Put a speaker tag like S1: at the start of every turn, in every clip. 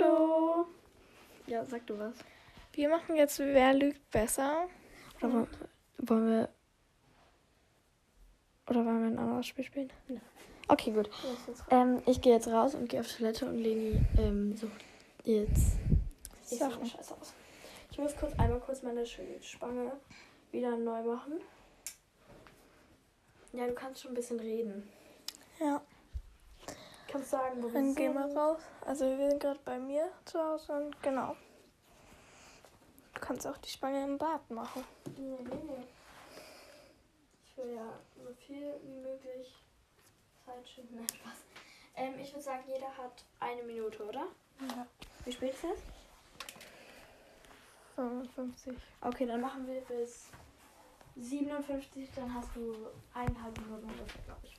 S1: Hallo. Ja, sag du was.
S2: Wir machen jetzt Wer lügt besser?
S1: Oder wollen, wollen wir.
S2: Oder wollen wir ein anderes Spiel spielen?
S1: Okay, gut. Ähm, ich gehe jetzt raus und gehe auf Toilette und Leni ähm, sucht jetzt ich
S2: Sachen.
S1: sehe scheiße aus. Ich muss kurz einmal kurz meine Spange wieder neu machen. Ja, du kannst schon ein bisschen reden.
S2: Ja.
S1: Kannst sagen, wo wir
S2: Dann gehen wir
S1: sind.
S2: raus. Also wir sind gerade bei mir zu Hause und genau. Du kannst auch die Spange im Bad machen.
S1: Nee, nee, nee. Ich will ja so viel wie möglich Zeit schinden. Nein, Spaß. Ähm, ich würde sagen, jeder hat eine Minute, oder?
S2: Ja.
S1: Wie spät ist es?
S2: 55.
S1: Okay, dann machen wir bis 57, dann hast du eineinhalb Minuten glaube ich.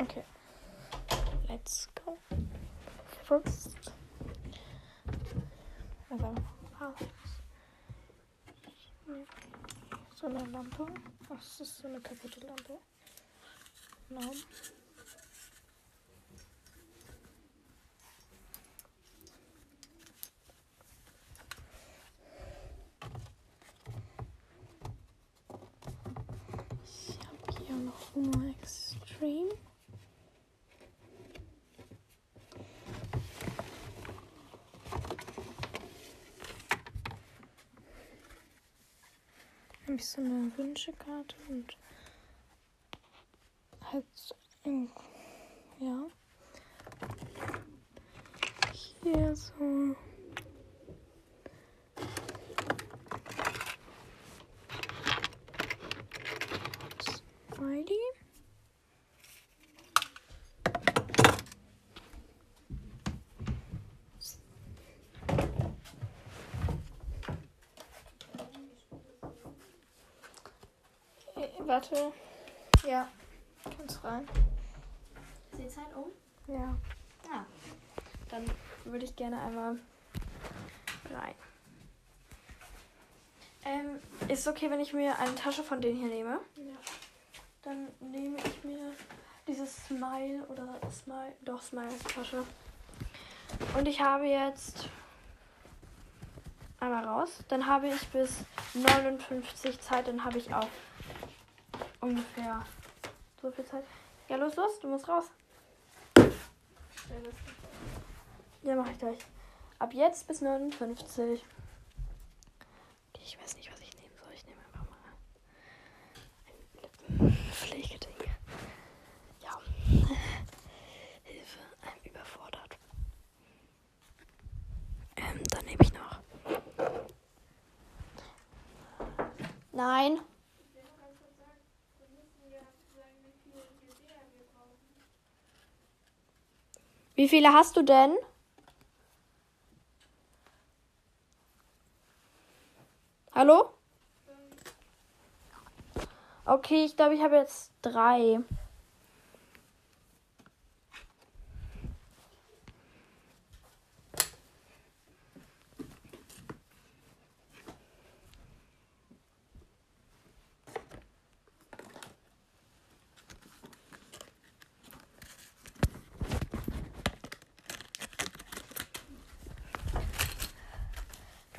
S2: Okay. Let's go. First. Also. So eine Lampe. Das ist so eine kaputte Lampe. Genau. Ich habe hier Extreme. Habe ich so eine Wünschekarte und halt ja. Hier so Smiley Äh, warte ja kannst rein
S1: Ist die Zeit um?
S2: ja
S1: Ja. Dann würde ich gerne einmal rein. Ähm, ist es okay, wenn ich mir eine Tasche von denen hier nehme?
S2: ja
S1: Dann nehme ich mir dieses Smile oder Smile, doch Smile Tasche. Und ich habe jetzt einmal raus. Dann habe ich bis 59 Zeit. Dann habe ich auch ungefähr so viel Zeit. Ja, los, los, du musst raus. Ja, mache ich gleich. Ab jetzt bis 59. Okay, ich weiß nicht, was ich nehmen soll. Ich nehme einfach mal ein Lippenpflegeding. Ja. Hilfe, I'm überfordert. Ähm, dann nehme ich noch. Nein. Wie viele hast du denn? Hallo? Okay, ich glaube, ich habe jetzt drei.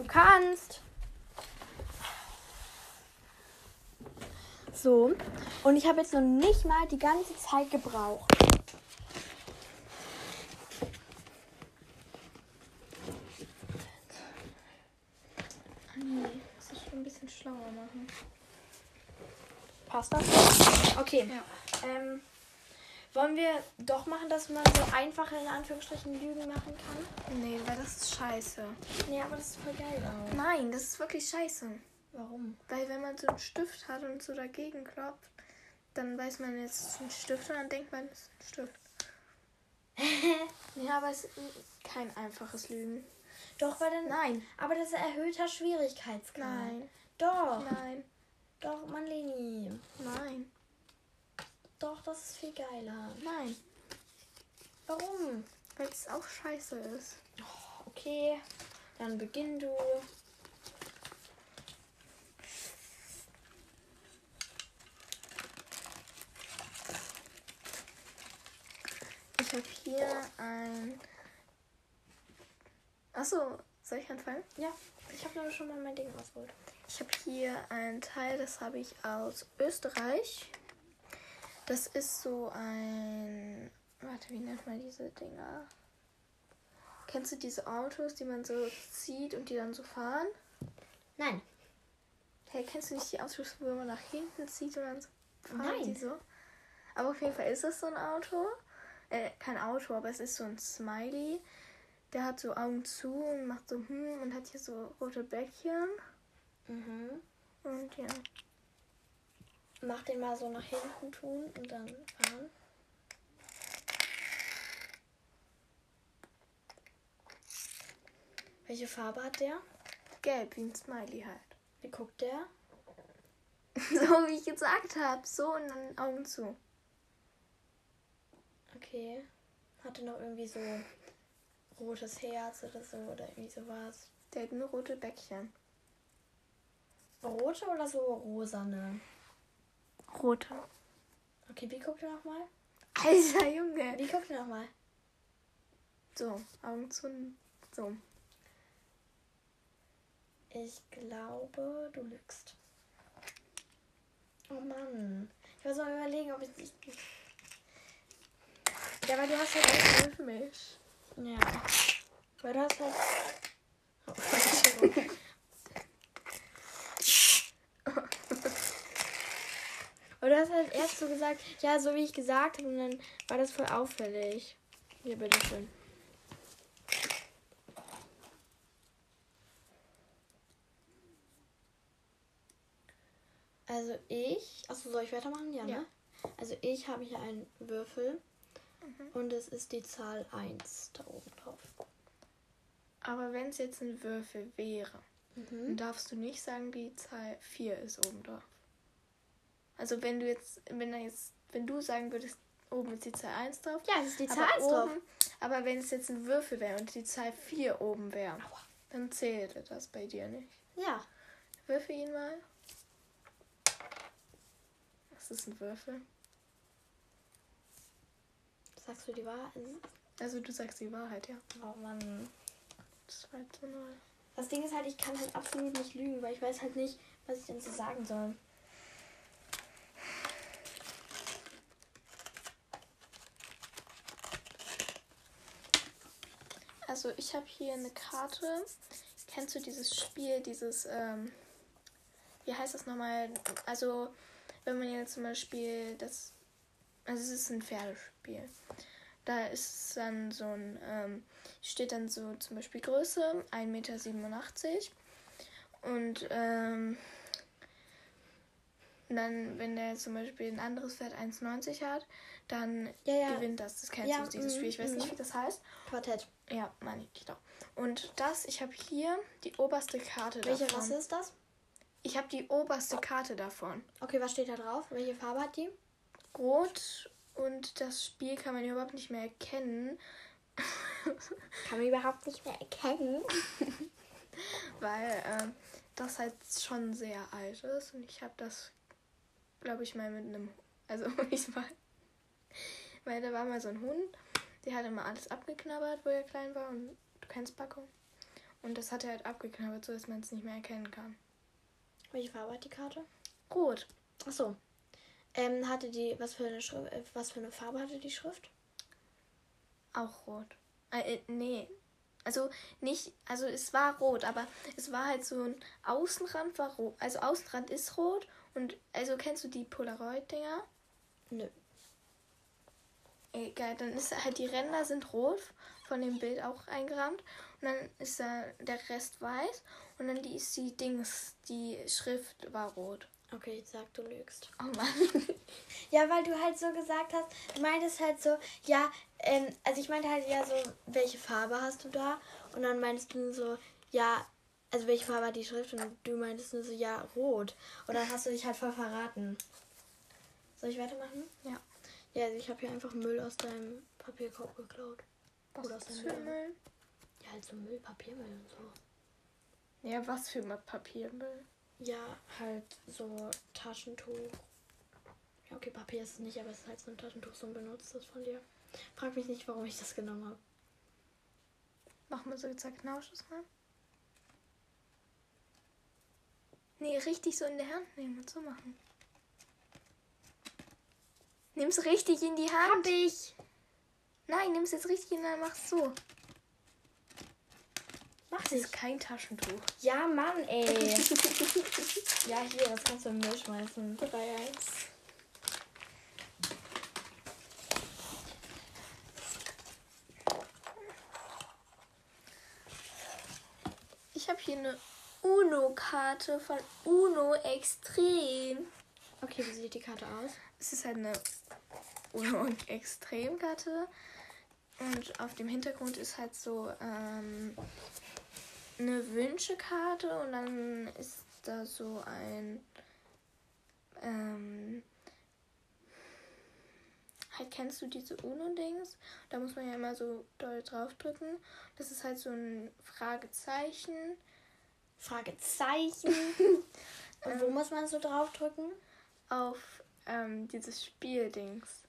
S1: Du kannst. So. Und ich habe jetzt noch nicht mal die ganze Zeit gebraucht.
S2: nee das ist schon ein bisschen schlauer machen
S1: Passt das? Okay.
S2: Ja.
S1: Ähm, wollen wir doch machen, dass man so einfache in Anführungsstrichen Lügen machen kann?
S2: nee weil das ist scheiße
S1: Nee, aber das ist voll geil auch.
S2: nein das ist wirklich scheiße
S1: Warum?
S2: Weil wenn man so einen Stift hat und so dagegen klopft, dann weiß man jetzt, es ist ein Stift und dann denkt man, es ist ein Stift. ja, aber es ist kein einfaches Lügen.
S1: Doch, weil dann.
S2: Nein.
S1: Aber das ist ein erhöhter Schwierigkeitsgrad.
S2: Nein.
S1: Doch.
S2: Nein.
S1: Doch, Mann, Leni.
S2: Nein.
S1: Doch, das ist viel geiler.
S2: Nein.
S1: Warum?
S2: Weil es auch scheiße ist.
S1: Okay, dann beginn du.
S2: Ich habe hier ein. Achso, soll ich anfangen?
S1: Ja, ich habe aber schon mal mein Ding ausgeholt.
S2: Ich habe hier ein Teil, das habe ich aus Österreich. Das ist so ein. Warte, wie nennt man diese Dinger? Kennst du diese Autos, die man so zieht und die dann so fahren?
S1: Nein.
S2: Hey, kennst du nicht die Autos, wo man nach hinten zieht und dann so fahren
S1: Nein.
S2: die so? Aber auf jeden Fall ist es so ein Auto. Äh, kein Auto, aber es ist so ein Smiley. Der hat so Augen zu und macht so hm und hat hier so rote Bäckchen.
S1: Mhm.
S2: Und ja.
S1: Mach den mal so nach hinten tun und dann fahren. Welche Farbe hat der?
S2: Gelb wie ein Smiley halt.
S1: Wie guckt der?
S2: So wie ich gesagt habe. So und dann Augen zu.
S1: Okay. Hatte noch irgendwie so rotes Herz oder so oder irgendwie sowas.
S2: Der hat nur rote Bäckchen.
S1: Rote oder so rosane?
S2: Rote.
S1: Okay, wie guckt er nochmal?
S2: Alter Junge.
S1: Wie guckt er nochmal?
S2: So, Augen zu. So.
S1: Ich glaube, du lügst. Oh Mann. Ich muss mal überlegen, ob ich. Ja, weil du hast halt.
S2: Hilf mich.
S1: Ja. Weil du hast halt. Oh, Entschuldigung. Und du hast halt erst so gesagt, ja, so wie ich gesagt habe, und dann war das voll auffällig. Hier, bitteschön. Also ich. Achso, soll ich weitermachen? Ja,
S2: Ja.
S1: ne? Also ich habe hier einen Würfel und es ist die Zahl 1 da oben drauf.
S2: Aber wenn es jetzt ein Würfel wäre, dann
S1: Mhm.
S2: darfst du nicht sagen, die Zahl 4 ist oben drauf. Also wenn du jetzt, wenn da jetzt, wenn du sagen würdest, oben ist die Zahl 1 drauf.
S1: Ja, es ist die Zahl
S2: aber
S1: 1 drauf.
S2: oben, aber wenn es jetzt ein Würfel wäre und die Zahl 4 oben wäre, dann zählte das bei dir nicht.
S1: Ja.
S2: Würfel ihn mal. Das ist ein Würfel.
S1: Sagst du die Wahrheit?
S2: Also du sagst die Wahrheit, ja.
S1: Oh Mann.
S2: 2 zu 0.
S1: Das Ding ist halt, ich kann halt absolut nicht lügen, weil ich weiß halt nicht, was ich denn so sagen soll.
S2: Also ich habe hier eine Karte. Kennst du dieses Spiel, dieses, ähm, wie heißt das nochmal? Also wenn man jetzt zum Beispiel das, also es ist ein Pferdespiel. Da ist dann so ein, ähm, steht dann so zum Beispiel Größe 1,87 Meter. Und ähm, dann, wenn der zum Beispiel ein anderes Pferd 1,90 hat, dann
S1: Ja, ja.
S2: gewinnt das. Das kennst
S1: Ja,
S2: du, dieses
S1: mhm,
S2: Spiel. Ich weiß
S1: mhm.
S2: nicht, wie das heißt.
S1: Quartett.
S2: Ja, meine ich doch. Und das, ich habe hier die oberste Karte
S1: Welche
S2: davon.
S1: Rasse ist das?
S2: Ich habe die oberste Karte davon.
S1: Okay, was steht da drauf? Welche Farbe hat die?
S2: Rot und das Spiel kann man überhaupt nicht mehr erkennen,
S1: Kann man überhaupt nicht mehr erkennen.
S2: weil ähm, das halt schon sehr alt ist. Und ich habe das, glaube ich, mal mit einem, also ich war, weil da war mal so ein Hund, der hat immer alles abgeknabbert, wo er klein war. Und du kennst Packung. Und das hat er halt abgeknabbert, so dass man es nicht mehr erkennen kann.
S1: Welche Farbe hat die Karte?
S2: Rot.
S1: Achso. Ähm, hatte die, was für eine Schrift, äh, was für eine Farbe hatte die Schrift?
S2: Auch rot. Äh, äh, nee. Also nicht, also es war rot, aber es war halt so ein Außenrand war rot. Also Außenrand ist rot und also kennst du die Polaroid-Dinger?
S1: Nö.
S2: Egal, dann ist halt die Ränder sind rot von dem Bild auch eingerahmt und dann ist da der Rest weiß und dann die ist die Dings, die Schrift war rot.
S1: Okay, ich sag, du lügst.
S2: Oh Mann.
S1: Ja, weil du halt so gesagt hast, du meintest halt so, ja, ähm, also ich meinte halt ja so, welche Farbe hast du da? Und dann meintest du nur so, ja, also welche Farbe hat die Schrift? Und du meintest nur so, ja, rot. Und dann hast du dich halt voll verraten. Soll ich weitermachen?
S2: Ja.
S1: Ja, also ich habe hier einfach Müll aus deinem Papierkorb geklaut.
S2: Was
S1: Oder aus dem
S2: für
S1: Müll.
S2: Müll?
S1: Ja, halt so Müll, Papiermüll und so.
S2: Ja, was für Papiermüll?
S1: Ja, halt so Taschentuch. Ja, okay, Papier ist es nicht, aber es ist halt so ein Taschentuch, so ein benutztes von dir. Frag mich nicht, warum ich das genommen habe.
S2: Mach mal so zack Knauschuss mal. Nee, richtig so in der Hand nehmen und so machen. Nimm's richtig in die Hand.
S1: Hab ich.
S2: Nein, nimm's jetzt richtig in der Hand, mach's so.
S1: Mach
S2: Das ist kein Taschentuch.
S1: Ja, Mann, ey. ja, hier, das kannst du im Müll schmeißen.
S2: 3-1. Ich habe hier eine Uno-Karte von Uno Extrem.
S1: Okay, wie sieht die Karte aus?
S2: Es ist halt eine Uno Extrem-Karte. Und auf dem Hintergrund ist halt so ähm, eine Wünschekarte und dann ist da so ein ähm, halt kennst du diese Uno-Dings? Da muss man ja immer so doll draufdrücken. Das ist halt so ein Fragezeichen.
S1: Fragezeichen. Und wo muss man so draufdrücken?
S2: auf ähm, dieses Spieldings.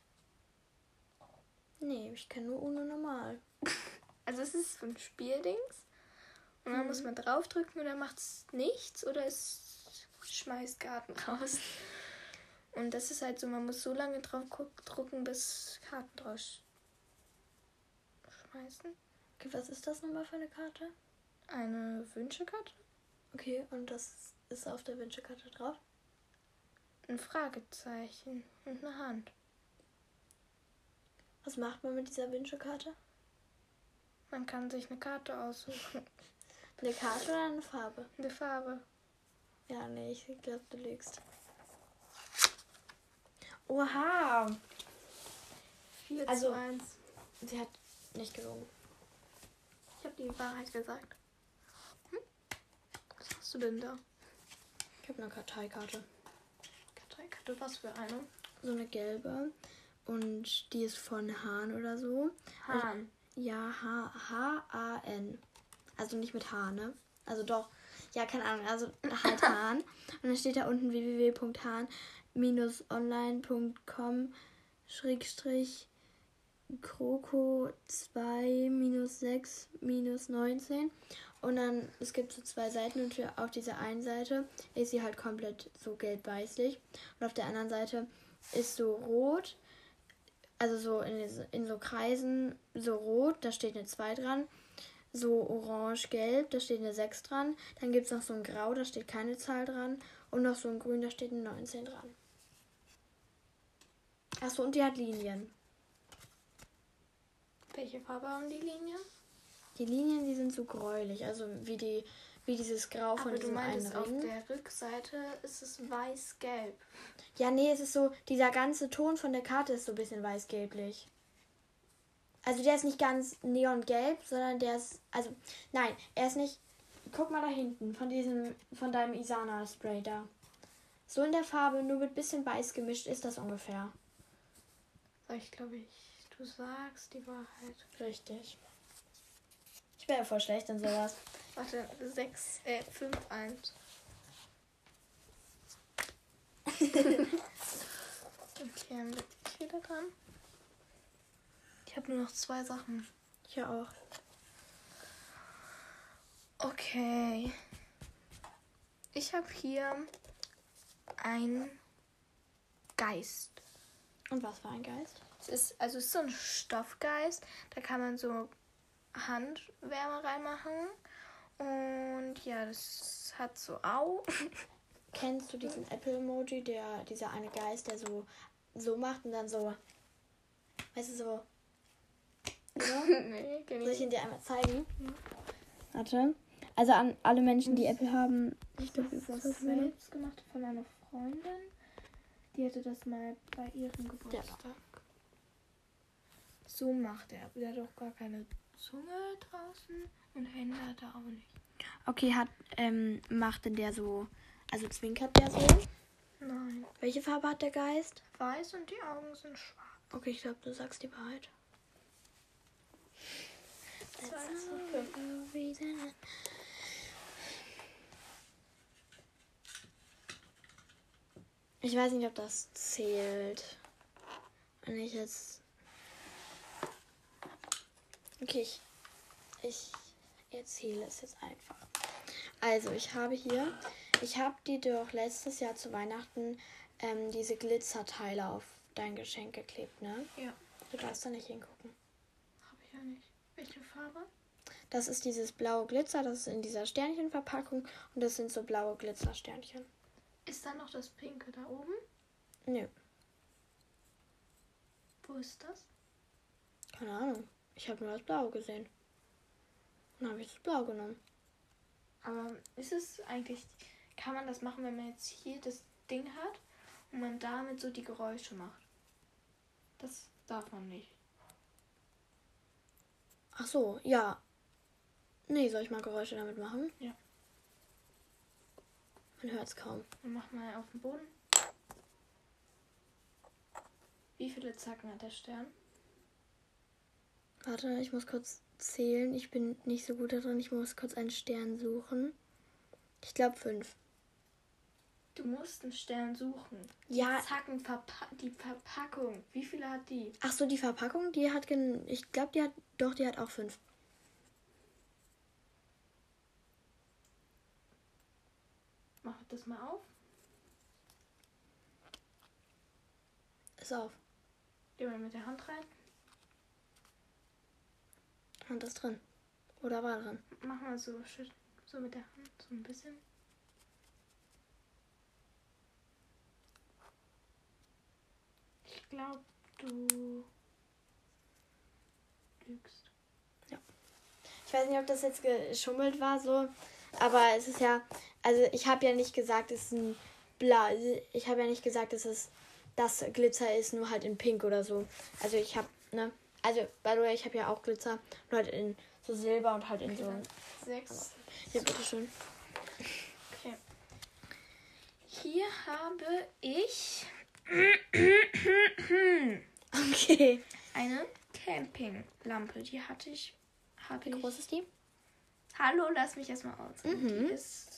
S1: Nee, ich kenne nur Uno normal.
S2: Also es ist so ein Spieldings. Und dann muss man draufdrücken und dann macht es nichts oder es schmeißt Karten raus. Und das ist halt so, man muss so lange drauf drucken, bis Karten draus schmeißen.
S1: Okay, was ist das nochmal für eine Karte?
S2: Eine Wünschekarte?
S1: Okay, und das ist auf der Wünschekarte drauf?
S2: Ein Fragezeichen und eine Hand.
S1: Was macht man mit dieser Wünschekarte?
S2: Man kann sich eine Karte aussuchen.
S1: Eine Karte oder eine Farbe?
S2: Eine Farbe.
S1: Ja, nee, ich glaube, du lügst. Oha!
S2: 4
S1: Also-
S2: zu 1.
S1: Sie hat nicht gelogen.
S2: Ich habe die Wahrheit gesagt. Hm? Was hast du denn da?
S1: Ich habe eine Karteikarte.
S2: Karteikarte, was für eine?
S1: So eine gelbe. Und die ist von Hahn oder so.
S2: Hahn.
S1: Ja, H- H-A-N. Also nicht mit H, ne? Also doch. Ja, keine Ahnung. Also halt Hahn. Und dann steht da unten www.hahn-online.com Schrägstrich Kroko 2 minus 6 minus 19. Und dann, es gibt so zwei Seiten und für, auf dieser einen Seite ist sie halt komplett so gelb-weißlich. Und auf der anderen Seite ist so rot, also so in, in so Kreisen, so rot, da steht eine 2 dran. So orange-gelb, da steht eine 6 dran. Dann gibt es noch so ein Grau, da steht keine Zahl dran. Und noch so ein Grün, da steht eine 19 dran. Achso, und die hat Linien.
S2: Welche Farbe haben die Linien?
S1: Die Linien, die sind so gräulich, also wie die, wie dieses Grau von
S2: Aber du
S1: diesem einen
S2: meintest, auf
S1: Ring.
S2: der Rückseite ist es weiß-gelb.
S1: Ja, nee, es ist so, dieser ganze Ton von der Karte ist so ein bisschen weiß-gelblich. Also der ist nicht ganz neongelb, sondern der ist, also, nein, er ist nicht, guck mal da hinten, von diesem, von deinem Isana-Spray da. So in der Farbe, nur mit bisschen weiß gemischt ist das ungefähr.
S2: Ich glaube, ich, du sagst die Wahrheit.
S1: Richtig. Ich wäre ja voll schlecht in sowas.
S2: Warte, 6, äh, 5, 1. okay, dann bin ich wieder dran. Ich habe nur noch zwei Sachen.
S1: Ja auch.
S2: Okay. Ich habe hier ein Geist.
S1: Und was für ein Geist?
S2: Es ist, also es ist so ein Stoffgeist. Da kann man so Handwärme reinmachen. Und ja, das hat so Au.
S1: Kennst du diesen Apple-Emoji, der, dieser eine Geist, der so, so macht und dann so, weißt du, so, so?
S2: nee, kenn
S1: Soll
S2: ich
S1: ihn dir einmal zeigen? Warte. Also an alle Menschen, die Apple haben. Ich glaube,
S2: Das ist das selbst gemacht von einer Freundin. Die hatte das mal bei ihrem Geburtstag. So macht er. Der hat auch gar keine Zunge draußen und Hände hat er auch nicht.
S1: Okay, hat, ähm, macht denn der so, also zwinkert der so?
S2: Nein.
S1: Welche Farbe hat der Geist?
S2: Weiß und die Augen sind schwarz.
S1: Okay, ich glaube, du sagst die Wahrheit. Ich weiß nicht, ob das zählt. Wenn ich jetzt. Okay, ich, ich erzähle es jetzt einfach. Also, ich habe hier, ich habe dir doch letztes Jahr zu Weihnachten ähm, diese Glitzerteile auf dein Geschenk geklebt, ne?
S2: Ja.
S1: Du darfst da nicht hingucken.
S2: Habe ich ja nicht. Welche Farbe?
S1: Das ist dieses blaue Glitzer, das ist in dieser Sternchenverpackung und das sind so blaue Glitzersternchen.
S2: Ist da noch das Pinke da oben?
S1: Nö,
S2: Wo ist das?
S1: keine Ahnung. Ich habe nur das Blaue gesehen. Dann habe ich das Blau genommen.
S2: Aber ist es eigentlich, kann man das machen, wenn man jetzt hier das Ding hat und man damit so die Geräusche macht? Das darf man nicht.
S1: Ach so, ja. Nee, soll ich mal Geräusche damit machen?
S2: Ja.
S1: Man hört es kaum.
S2: Und mach mal auf den Boden. Wie viele Zacken hat der Stern?
S1: Warte, ich muss kurz zählen. Ich bin nicht so gut darin. Ich muss kurz einen Stern suchen. Ich glaube fünf.
S2: Du musst einen Stern suchen.
S1: Ja.
S2: Zacken, Verpa die Verpackung. Wie viele hat die?
S1: Ach so, die Verpackung, die hat gen ich glaube, die hat doch, die hat auch fünf.
S2: Mach das mal auf.
S1: Ist auf.
S2: Geh mal mit der Hand rein.
S1: Hand ist drin. Oder war drin.
S2: Mach mal so, so mit der Hand, so ein bisschen. Glaube, du lügst.
S1: Ich weiß nicht, ob das jetzt geschummelt war so, aber es ist ja, also ich habe ja nicht gesagt, es ist ein blau, ich habe ja nicht gesagt, dass es das Glitzer ist, nur halt in pink oder so. Also ich habe, ne, also by the way, ich habe ja auch Glitzer, nur halt in so Silber und halt in so,
S2: Sechs.
S1: ja, bitteschön.
S2: Okay. Hier habe ich
S1: Okay.
S2: eine Campinglampe. Die hatte ich. Habe
S1: Wie
S2: ich.
S1: groß ist die?
S2: Hallo, lass mich erstmal aus.
S1: Mhm.
S2: Die ist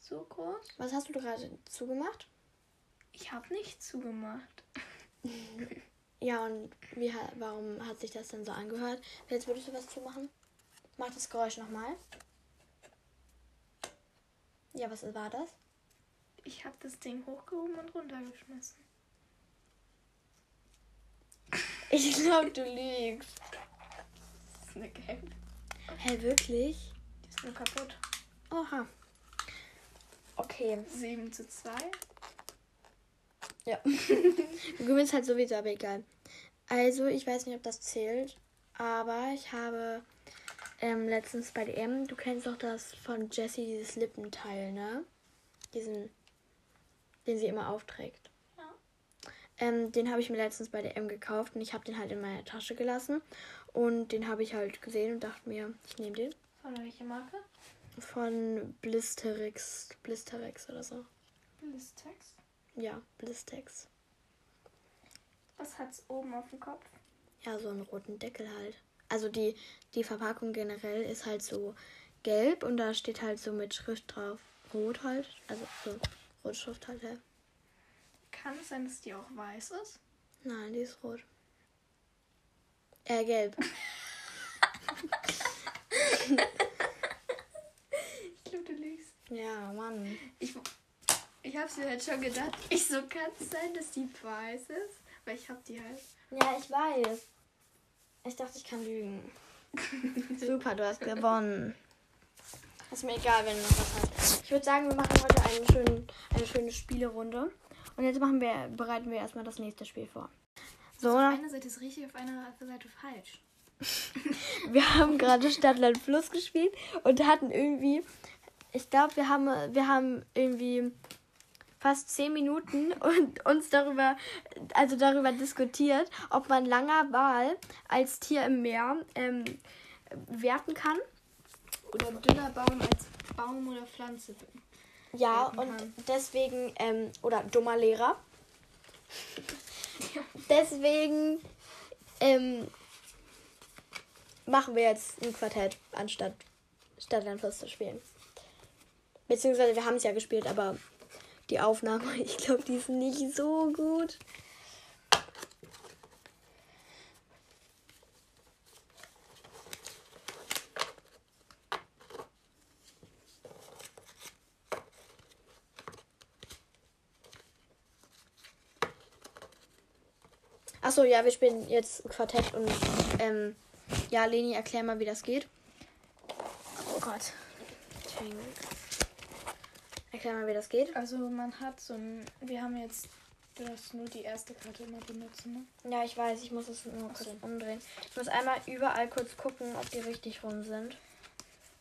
S2: so groß.
S1: Was hast du gerade zugemacht?
S2: Ich habe nicht zugemacht.
S1: Ja, und wie, warum hat sich das denn so angehört? Jetzt würdest du was zumachen? Mach das Geräusch nochmal. Ja, was war das?
S2: Ich habe das Ding hochgehoben und runtergeschmissen.
S1: Ich glaube, du lügst.
S2: Das ist eine gelbe.
S1: Hä, wirklich?
S2: Die ist nur kaputt.
S1: Oha. Okay.
S2: 7 zu 2.
S1: Ja. du gewinnst halt sowieso, aber egal. Also, ich weiß nicht, ob das zählt, aber ich habe ähm, letztens bei DM, du kennst doch das von Jessie, dieses Lippenteil, ne? Diesen, den sie immer aufträgt.
S2: Ja.
S1: Ähm, den habe ich mir letztens bei DM gekauft und ich habe den halt in meiner Tasche gelassen. Und den habe ich halt gesehen und dachte mir, ich nehme den.
S2: Von welcher Marke?
S1: Von Blisterix, Blisterix oder so.
S2: Blistex.
S1: Ja, Blistex.
S2: Was hat's oben auf dem Kopf?
S1: Ja, so einen roten Deckel halt. Also die, die Verpackung generell ist halt so gelb und da steht halt so mit Schrift drauf. Rot halt. Also so Rotschrift halt, ja.
S2: Kann es sein, dass die auch weiß ist?
S1: Nein, die ist rot. Äh, gelb.
S2: Ich glaube, du lügst.
S1: Ja, Mann.
S2: Ich, ich habe mir halt schon gedacht, ich so kann es sein, dass die weiß ist. Weil ich habe die halt.
S1: Ja, ich weiß. Ich dachte, ich kann lügen. Super, du hast gewonnen. Ist mir egal, wenn du noch was hast. Ich würde sagen, wir machen heute einen schönen, eine schöne Spielerunde. Und jetzt machen wir, bereiten wir erstmal das nächste Spiel vor. So,
S2: Auf einer Seite ist richtig, auf einer Seite falsch.
S1: wir haben gerade Stadtland Fluss gespielt und hatten irgendwie, ich glaube, wir haben, wir haben irgendwie fast zehn Minuten und uns darüber, also darüber diskutiert, ob man langer Wal als Tier im Meer ähm, werten kann.
S2: Oder dünner Baum als Baum oder Pflanze.
S1: Ja, und
S2: kann.
S1: deswegen, ähm, oder dummer Lehrer. Deswegen ähm, machen wir jetzt ein Quartett, anstatt Stadtland Fluss zu spielen. Beziehungsweise wir haben es ja gespielt, aber die Aufnahme, ich glaube, die ist nicht so gut. Achso, ja, wir spielen jetzt Quartett und ähm, ja, Leni, erklär mal, wie das geht.
S2: Oh Gott.
S1: Erklär mal, wie das geht.
S2: Also man hat so ein. Wir haben jetzt. Du darfst nur die erste Karte immer benutzen, ne?
S1: Ja, ich weiß, ich muss es nur kurz
S2: so.
S1: umdrehen. Ich muss einmal überall kurz gucken, ob die richtig rum sind.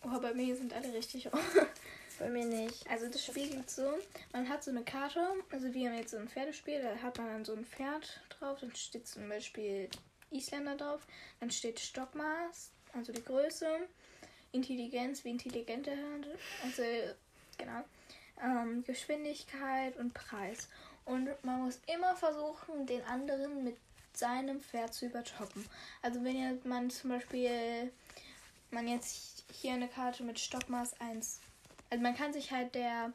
S2: Oh, bei mir sind alle richtig.
S1: Bei mir nicht.
S2: Also das Spiel geht so, man hat so eine Karte, also wir haben jetzt so ein Pferdespiel, da hat man dann so ein Pferd drauf, dann steht zum Beispiel Isländer drauf, dann steht Stockmaß, also die Größe, Intelligenz, wie intelligent er also genau, ähm, Geschwindigkeit und Preis. Und man muss immer versuchen, den anderen mit seinem Pferd zu übertoppen. Also wenn jetzt man zum Beispiel, man jetzt hier eine Karte mit Stockmaß 1 also man kann sich halt der,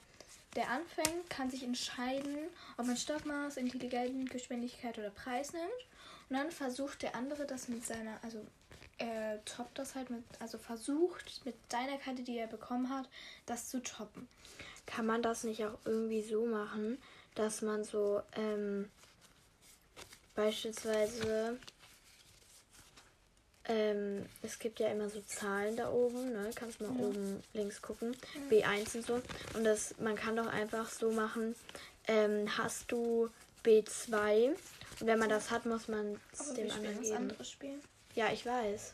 S2: der anfängt, kann sich entscheiden, ob man Stockmaß, Intelligenz, Geschwindigkeit oder Preis nimmt. Und dann versucht der andere das mit seiner, also er toppt das halt mit, also versucht mit seiner Karte, die er bekommen hat, das zu toppen.
S1: Kann man das nicht auch irgendwie so machen, dass man so ähm, beispielsweise ähm, es gibt ja immer so Zahlen da oben, ne? Kannst mal
S2: Ja.
S1: oben links gucken. B1 und so. Und das, man kann doch einfach so machen, ähm, hast du B2 und wenn man das hat, muss man es dem
S2: wir spielen
S1: anderen
S2: das
S1: geben.
S2: andere Spiel.
S1: Ja, ich weiß.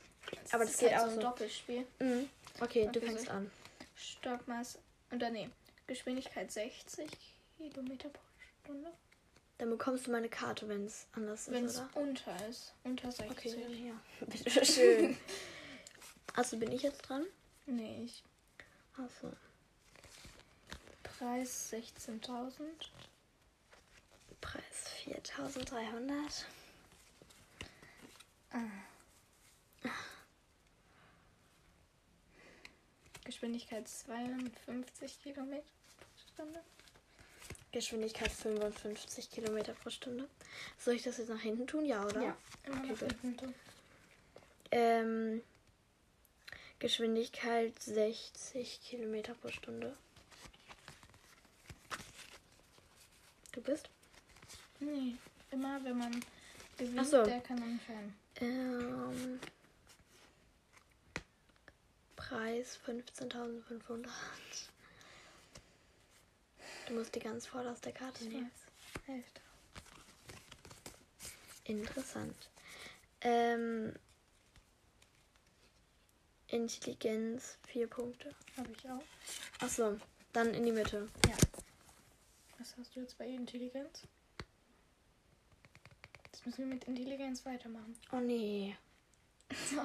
S1: Aber das
S2: ist
S1: geht
S2: halt
S1: auch
S2: so ein. Doppelspiel.
S1: Mhm. Okay, du
S2: Okay,
S1: fängst
S2: so.
S1: an.
S2: Stockmaß, oder nee, Geschwindigkeit 60 Kilometer pro Stunde.
S1: Dann bekommst du meine Karte, wenn es anders ist,
S2: Wenn es
S1: oder?
S2: unter ist, unter 60.
S1: Okay, ja. Bitte schön. Also bin ich jetzt dran?
S2: Nee, ich
S1: Achso.
S2: Preis 16.000.
S1: Preis 4300.
S2: Geschwindigkeit 250 Kilometer pro Stunde.
S1: Geschwindigkeit 55 Kilometer pro Stunde. Soll ich das jetzt nach hinten tun? Ja, oder?
S2: immer
S1: Okay,
S2: nach hinten tun.
S1: Ähm, Geschwindigkeit 60 Kilometer pro Stunde. Du bist?
S2: Nee, immer wenn man gewinnt,
S1: so.
S2: der kann entscheiden.
S1: Ähm, Preis 15.500. Du musst die ganz vorderste Karte
S2: Ich
S1: nehmen.
S2: weiß. Hälfte.
S1: Interessant. Ähm, Intelligenz, vier Punkte.
S2: Habe ich auch.
S1: Achso, dann in die Mitte.
S2: Ja. Was hast du jetzt bei Intelligenz? Jetzt müssen wir mit Intelligenz weitermachen.
S1: Oh nee.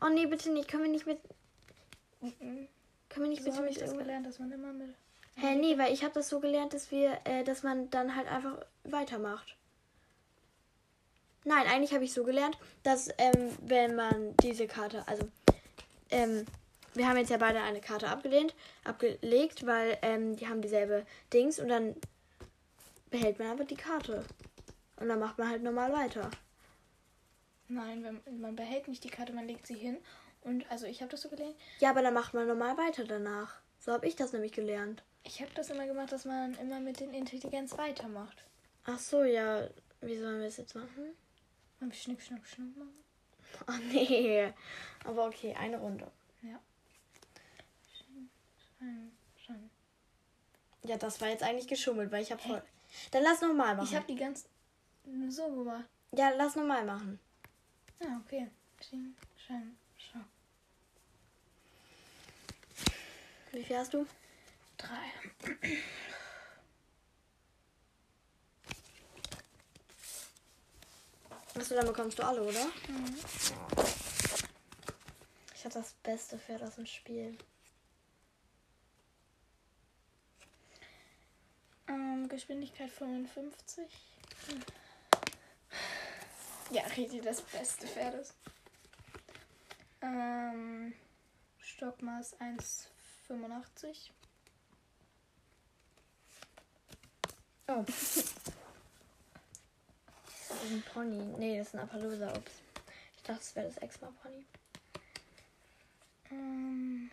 S1: Oh nee, bitte nicht. Können wir nicht mit.
S2: Mhm.
S1: Können wir nicht
S2: So
S1: bitte mit
S2: ich das gelernt, dass man immer mit.
S1: Hä, nee, weil ich habe das so gelernt, dass wir, äh, dass man dann halt einfach weitermacht. Nein, eigentlich habe ich so gelernt, dass ähm, wenn man diese Karte, also ähm, wir haben jetzt ja beide eine Karte abgelehnt, abgelegt, weil ähm, die haben dieselbe Dings und dann behält man einfach die Karte. Und dann macht man halt normal weiter.
S2: Nein, wenn, man behält nicht die Karte, man legt sie hin. Und also ich habe das so gelernt.
S1: Ja, aber dann macht man normal weiter danach. So habe ich das nämlich gelernt.
S2: Ich habe das immer gemacht, dass man immer mit den Intelligenz weitermacht.
S1: Ach so, ja. Wie sollen wir es jetzt machen?
S2: Beim Schnipp, Schnapp, Schnupp machen.
S1: Oh nee. Aber okay, eine Runde.
S2: Ja.
S1: Ja, das war jetzt eigentlich geschummelt, weil ich habe voll. Dann lass nochmal machen.
S2: Ich habe die ganz so gemacht.
S1: ja, lass nochmal machen.
S2: Ja, okay. Schein, Schein, Schau.
S1: Wie viel hast du?
S2: Drei.
S1: Achso, dann bekommst du alle, oder? Ich hatte das Beste für das im Spiel.
S2: Ähm, Geschwindigkeit 55. Ja, richtig das beste Pferdes. Ähm, Stockmaß 1,85.
S1: Oh. Das ist ein Pony. Nee, das ist ein Appaloosa. Ups. Ich dachte, das wäre das Exma-Pony.
S2: Ähm,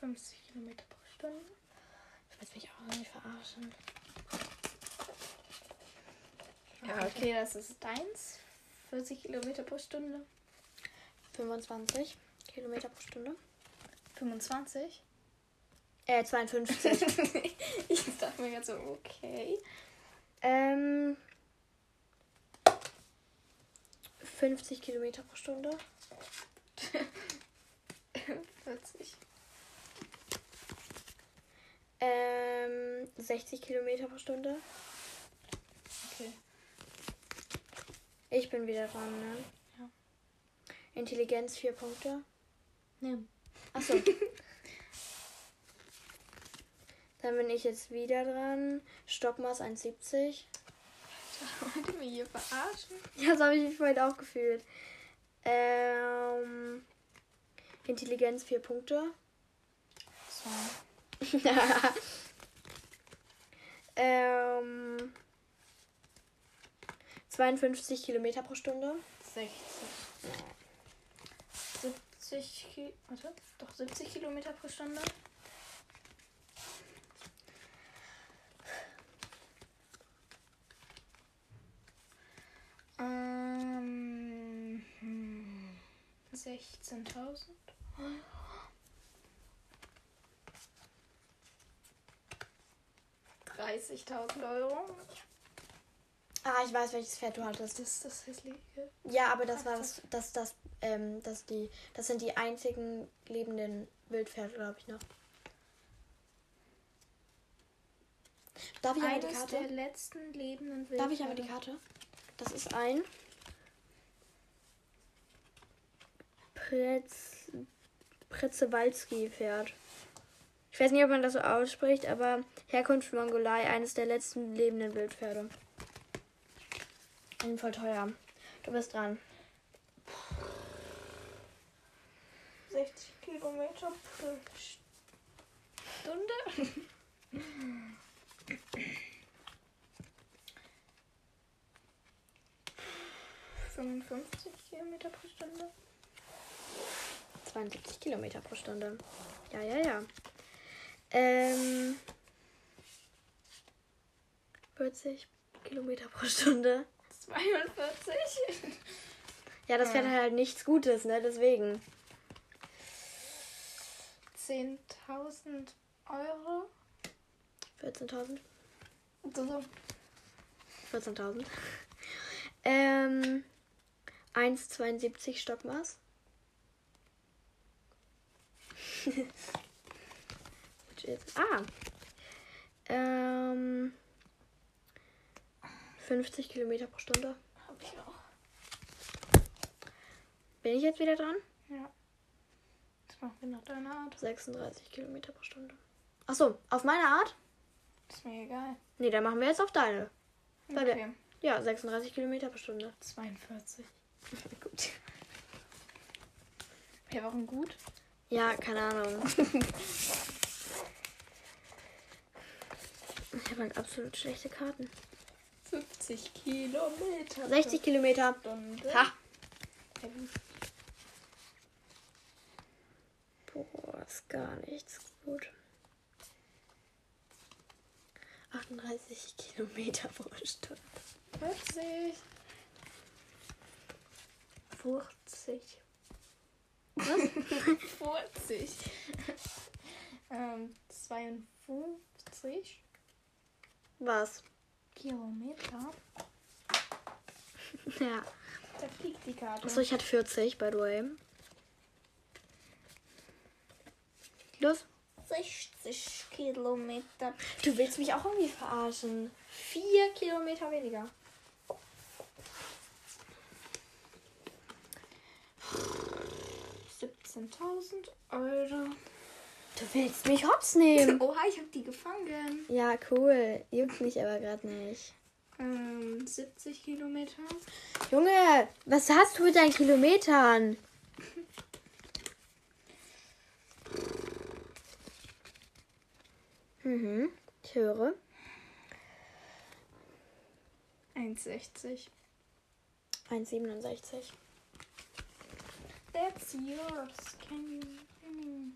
S2: 50 Kilometer pro Stunde.
S1: Ich will mich auch nicht verarschen.
S2: Ja, okay, das ist deins. 40 Kilometer pro Stunde.
S1: 25 Kilometer pro Stunde.
S2: 25?
S1: Äh, 52.
S2: ich dachte mir gerade so, okay.
S1: ähm. 50 Kilometer pro Stunde.
S2: 40.
S1: Ähm, 60 Kilometer pro Stunde.
S2: Okay.
S1: Ich bin wieder dran, ne?
S2: Ja.
S1: Intelligenz 4 Punkte.
S2: Nimm.
S1: Achso. Dann bin ich jetzt wieder dran. Stockmaß 1,70.
S2: Wollt ihr mich hier verarschen?
S1: Ja, so habe ich mich vorhin auch gefühlt. Ähm, Intelligenz 4 Punkte.
S2: So.
S1: ähm, 52 Kilometer pro Stunde.
S2: 60. 70 Ki Warte, doch 70 Kilometer pro Stunde. Ähm, hm, 16.000. Dreißigtausend Euro.
S1: Ah, ich weiß, welches Pferd du hattest.
S2: Das ist das hässliche.
S1: Ja, aber das war das, das, das, ähm, das, die, das sind die einzigen lebenden Wildpferde, glaube ich noch. Darf ich einmal die Karte?
S2: der letzten lebenden
S1: Darf ich einmal die. Karte? Das ist ein Pretz, Pretzewalski-Pferd. Ich weiß nicht, ob man das so ausspricht, aber Herkunft Mongolei, eines der letzten lebenden Wildpferde. Sind voll teuer. Du bist dran.
S2: 60 Kilometer pro Stunde. Fünfundfünfzig Kilometer pro Stunde.
S1: 72 Kilometer pro Stunde. Ja, ja, ja. Ähm. 40 Kilometer pro Stunde.
S2: 42.
S1: Ja, das wäre halt nichts Gutes, ne? Deswegen.
S2: 10.000 Euro.
S1: 14.000.
S2: So.
S1: 14.000. Ähm. 1,72 Stockmaß. Ah. Ähm. 50 Kilometer pro Stunde.
S2: Hab ich auch.
S1: Bin ich jetzt wieder dran?
S2: Ja. Das machen wir nach deiner Art.
S1: 36 Kilometer pro Stunde. Achso, auf meine Art?
S2: Ist mir egal.
S1: Nee, dann machen wir jetzt auf deine.
S2: Okay.
S1: Ja, 36 Kilometer pro Stunde.
S2: 42.
S1: Gut.
S2: Ja, warum gut?
S1: Ja, keine Ahnung. Ich habe halt absolut schlechte Karten.
S2: 50 Kilometer.
S1: 60 Kilometer.
S2: Stunde.
S1: Ha! Boah, ist gar nichts gut. 38 Kilometer pro Stunde.
S2: 40. 50.
S1: Was?
S2: 40. ähm, 52
S1: Was?
S2: Kilometer.
S1: Ja.
S2: Da fliegt die Karte.
S1: Achso, ich hatte 40, by the way. Los.
S2: 60 Kilometer.
S1: Du willst mich auch irgendwie verarschen. Vier Kilometer weniger.
S2: Siebzehntausend Euro.
S1: Du willst mich hops nehmen.
S2: Oha, ich hab die gefangen.
S1: Ja, cool. Juckt mich aber gerade nicht.
S2: Ähm, 70 Kilometer.
S1: Junge, was hast du mit deinen Kilometern? Mhm, ich höre.
S2: 1,60.
S1: 1,67.
S2: That's yours. Can you can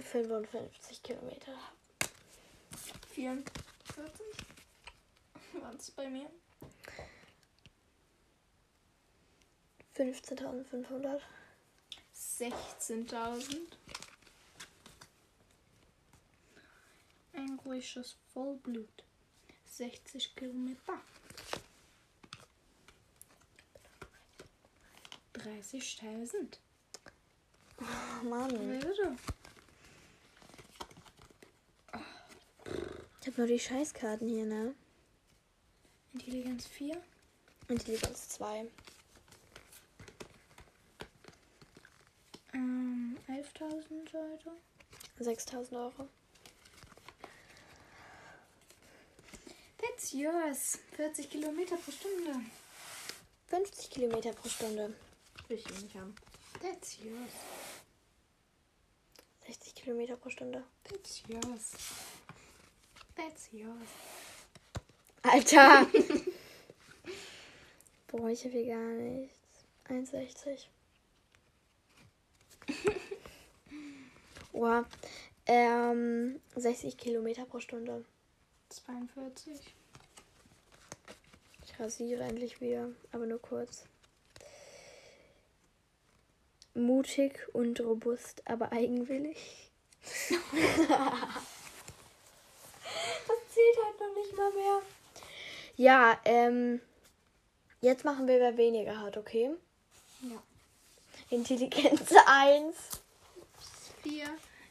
S1: 55 Kilometer.
S2: you 44? Waren es bei mir?
S1: 15.500.
S2: 16.000. Ein ruhiges Vollblut. 60 Kilometer. 30.000.
S1: Oh Mann.
S2: Würde.
S1: Ich habe nur die Scheißkarten hier, ne?
S2: Intelligenz 4.
S1: Intelligenz 2.
S2: Ähm, 11.000 Leute.
S1: 6.000 Euro.
S2: That's yours. 40 Kilometer pro Stunde.
S1: 50 Kilometer pro Stunde.
S2: Will ich nicht haben. That's yours.
S1: 60 Kilometer pro Stunde.
S2: That's yours. That's yours.
S1: Alter! Boah, ich habe hier gar nichts. 1,60. Boah. Ähm, 60 Kilometer pro Stunde.
S2: 42.
S1: Ich rasiere endlich wieder, aber nur kurz. Mutig und robust, aber eigenwillig. das zählt halt noch nicht mal mehr. Ja, ähm. Jetzt machen wir wer weniger hat, okay?
S2: Ja.
S1: Intelligenz 1.
S2: 4.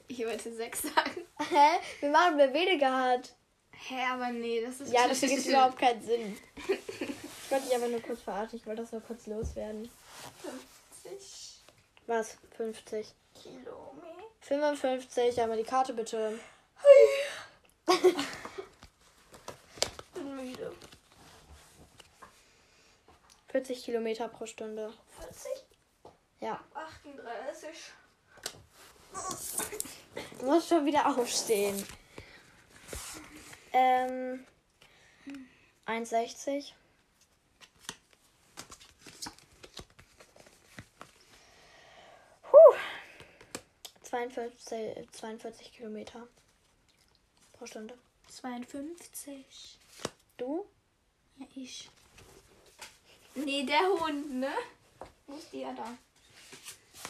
S2: Ich wollte 6 sagen.
S1: Hä? Wir machen wer weniger hat.
S2: Hä, aber nee, das ist.
S1: Ja, das ergibt überhaupt keinen Sinn. Ich wollte dich aber nur kurz verarschen. Ich wollte das nur kurz loswerden.
S2: 50
S1: Was? 50.
S2: Kilometer.
S1: 55. Einmal die Karte bitte.
S2: Bin müde.
S1: 40 Kilometer pro Stunde.
S2: 40?
S1: Ja.
S2: 38.
S1: Du musst schon wieder aufstehen. Ähm. 1,60. 42, 42 Kilometer pro Stunde.
S2: 52.
S1: Du?
S2: Ja, ich. Nee, der Hund, ne? Wo ist die ja da?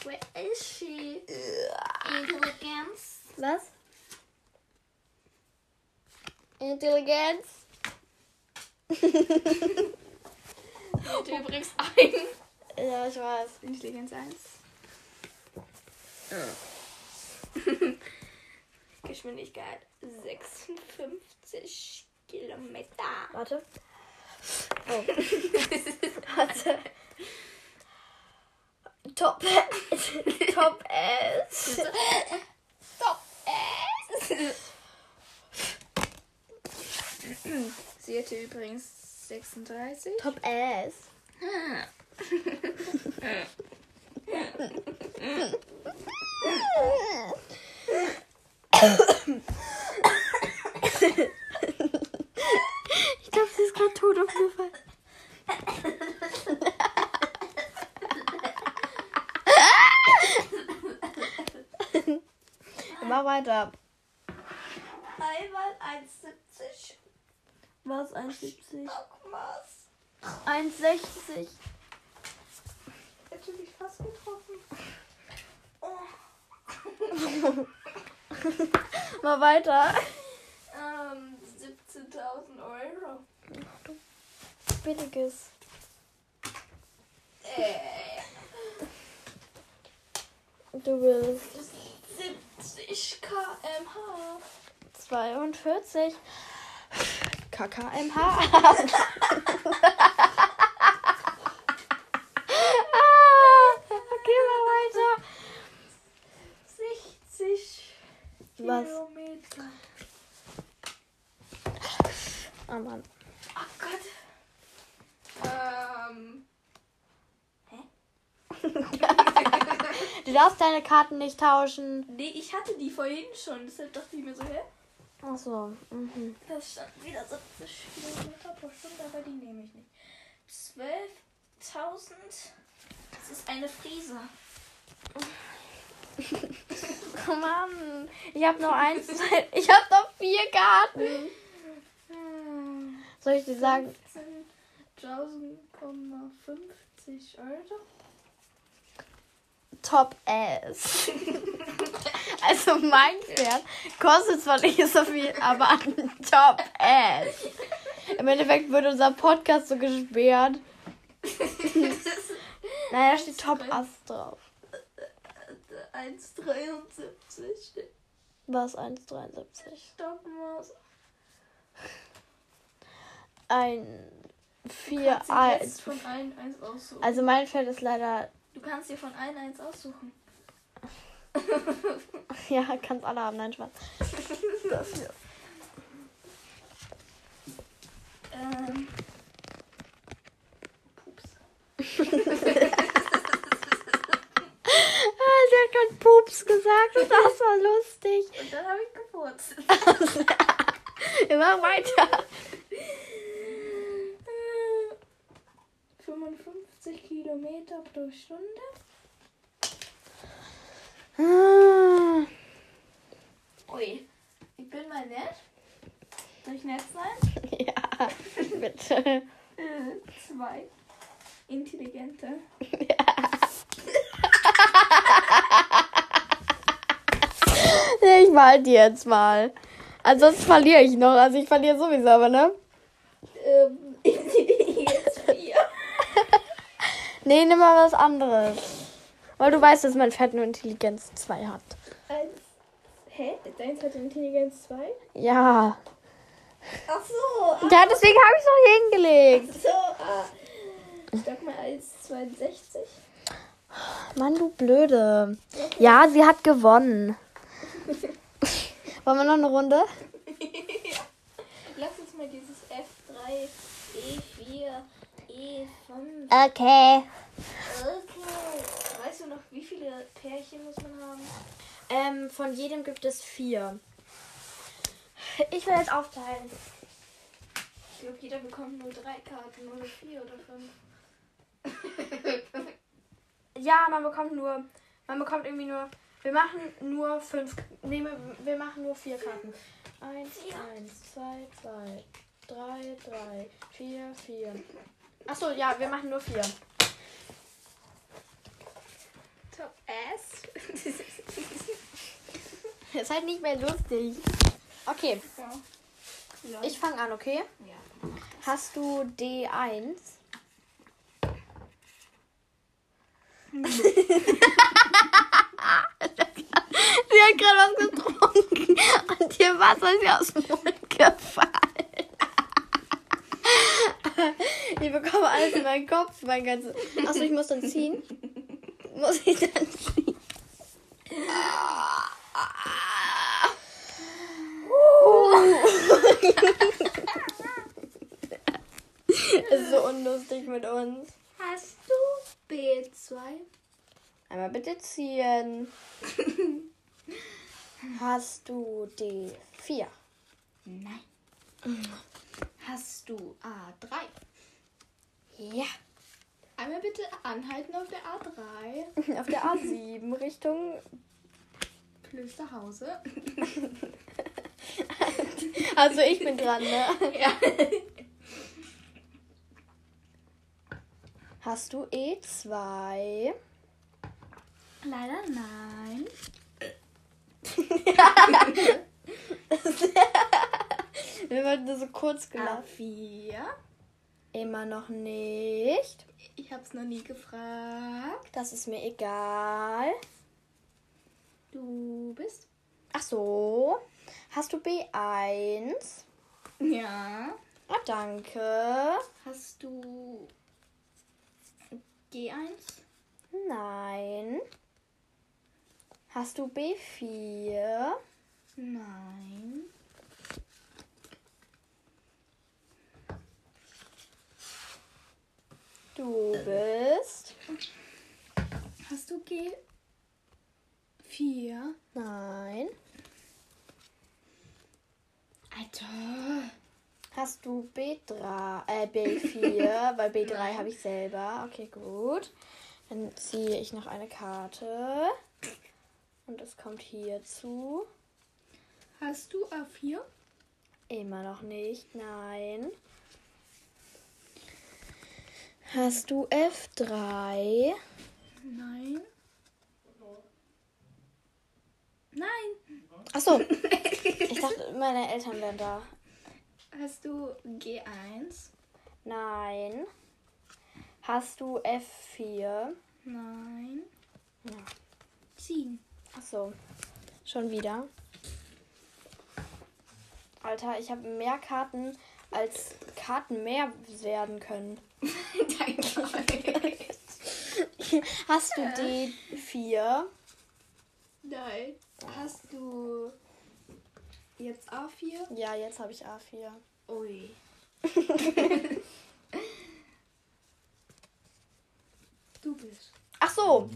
S2: Where is she? Intelligenz.
S1: Was? Intelligenz.
S2: Hat übrigens ein.
S1: Ja, ich weiß.
S2: Intelligenz 1. Geschwindigkeit 56 Kilometer.
S1: Warte. Oh. Warte. Top. Top S.
S2: Stop es! Sie hatte übrigens 36.
S1: Top S. Ich glaube, sie ist gerade tot umgefallen. Mach weiter.
S2: Einmal 1,70.
S1: Was? 1,70?
S2: Stockmaß.
S1: 1,60.
S2: Hätte mich fast getroffen. Oh.
S1: Mal weiter.
S2: Ähm, 17.000 Euro.
S1: Billiges.
S2: Äh,
S1: Du willst
S2: 70 km/h.
S1: 42 kkmh. Ah, okay, mal weiter.
S2: 60
S1: Was?
S2: Kilometer.
S1: Oh Mann.
S2: Oh Gott. Ähm.
S1: Du darfst deine Karten nicht tauschen.
S2: Nee, ich hatte die vorhin schon. Deshalb dachte ich mir so, hä?
S1: Ach so. Mhm.
S2: Da stand wieder 70 Kilometer pro Stunde, aber die nehme ich nicht. 12.000. Das ist eine Friese.
S1: Oh Mann. Ich habe nur eins. Ich habe noch vier Karten. Soll ich dir sagen?
S2: 15, 1050 Euro.
S1: Top Ass. also mein Pferd kostet zwar nicht so viel, aber Top Ass. Im Endeffekt wird unser Podcast so gesperrt. naja, da steht Top Ass drauf.
S2: 1,73.
S1: Was 1,73?
S2: Stopp mal.
S1: Ein
S2: Du
S1: 4
S2: kannst dir
S1: 1.
S2: jetzt von allen eins aussuchen.
S1: Also mein Pferd ist leider.
S2: Du kannst dir von allen eins aussuchen.
S1: Ja, kannst alle haben, nein, Spaß. Das hier.
S2: Ähm. Pups.
S1: Ah, sie hat gerade Pups gesagt und das war lustig.
S2: Und dann habe ich gefurzt.
S1: Wir machen weiter.
S2: 55 Kilometer pro Stunde.
S1: Ah,
S2: Ui. Ich bin mal nett. Soll ich nett sein?
S1: Ja, bitte.
S2: Äh, zwei. Intelligente.
S1: Ich mal die jetzt mal. Ansonsten verliere ich noch. Also ich verliere sowieso, aber ne?
S2: Ähm, Intelligenz vier.
S1: Nee, nimm mal was anderes. Weil du weißt, dass mein Pferd nur Intelligenz 2 hat.
S2: Eins. Hä? Deins hat Intelligenz 2?
S1: Ja.
S2: Ach so.
S1: Ja, deswegen habe ich es noch hingelegt.
S2: So, ah. Sag mal 1,62.
S1: Mann, du Blöde. Ja, sie hat gewonnen. Wollen wir noch eine Runde?
S2: Lass uns mal dieses F3, E4, E5.
S1: Okay.
S2: Okay. Weißt du noch, wie viele Pärchen muss man haben?
S1: Ähm, von jedem gibt es vier. Ich will jetzt aufteilen.
S2: Ich glaube, jeder bekommt nur drei Karten oder vier oder fünf.
S1: Ja, man bekommt nur. Man bekommt irgendwie nur. Wir machen nur fünf. Nee, wir- wir machen nur vier Karten. Eins, eins, zwei, zwei, drei, drei, vier, vier. Achso, ja, wir machen nur vier.
S2: Top S.
S1: Ist halt nicht mehr lustig. Okay,
S2: ja.
S1: ich fange an, okay?
S2: Ja.
S1: Hast du D1? Sie hat gerade was getrunken und ihr Wasser ist ihr aus dem Mund gefallen. Ich bekomme alles in meinen Kopf, mein ganzes. Achso, ich muss dann ziehen. Muss ich dann ziehen? Ist so unlustig mit uns.
S2: Hast du B2?
S1: Einmal bitte ziehen. Hast du D4?
S2: Nein. Hast du A3?
S1: Ja.
S2: Einmal bitte anhalten auf der A3.
S1: Auf der A7 Richtung.
S2: Klösterhause.
S1: Also ich bin dran, ne?
S2: Ja.
S1: Hast du E E2?
S2: Leider nein.
S1: Wir wollten nur so kurz gelacht.
S2: A4.
S1: Immer noch nicht.
S2: Ich hab's noch nie gefragt.
S1: Das ist mir egal.
S2: Du bist?
S1: Ach so. Hast du B1?
S2: Ja.
S1: Ah, danke.
S2: Hast du G1?
S1: Nein. Hast du B4?
S2: Nein.
S1: Du bist.
S2: Hast du G4?
S1: Nein.
S2: Alter.
S1: Hast du B3, äh, B4, weil B3 habe ich selber. Okay, gut. Dann ziehe ich noch eine Karte. Und es kommt hierzu.
S2: Hast du A4?
S1: Immer noch nicht, nein. Hast du F3?
S2: Nein. Nein.
S1: Achso. Ich dachte, meine Eltern wären da.
S2: Hast du G1?
S1: Nein. Hast du F4?
S2: Nein.
S1: Ja.
S2: Ziehen.
S1: Achso. Schon wieder. Alter, ich habe mehr Karten, als Karten mehr werden können.
S2: Danke.
S1: Hast du D4?
S2: Nein. Hast du jetzt A4?
S1: Ja, jetzt habe ich A4.
S2: Ui. du bist.
S1: Ach so.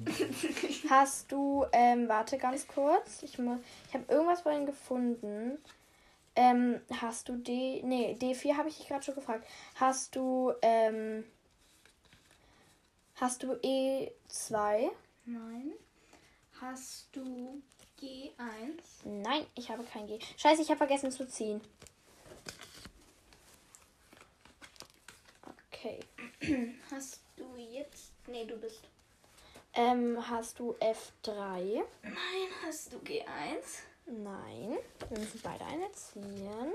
S1: Hast du, ähm, warte ganz kurz. Ich, ich habe irgendwas vorhin gefunden. Ähm, hast du D, nee, D4 habe ich dich gerade schon gefragt. Hast du, ähm, hast du E2?
S2: Nein. Hast du G1?
S1: Nein, ich habe kein G. Scheiße, ich habe vergessen zu ziehen. Okay.
S2: Hast du jetzt. Nee, du bist.
S1: Ähm, hast du F3?
S2: Nein, hast du G1?
S1: Nein. Wir müssen beide eine ziehen.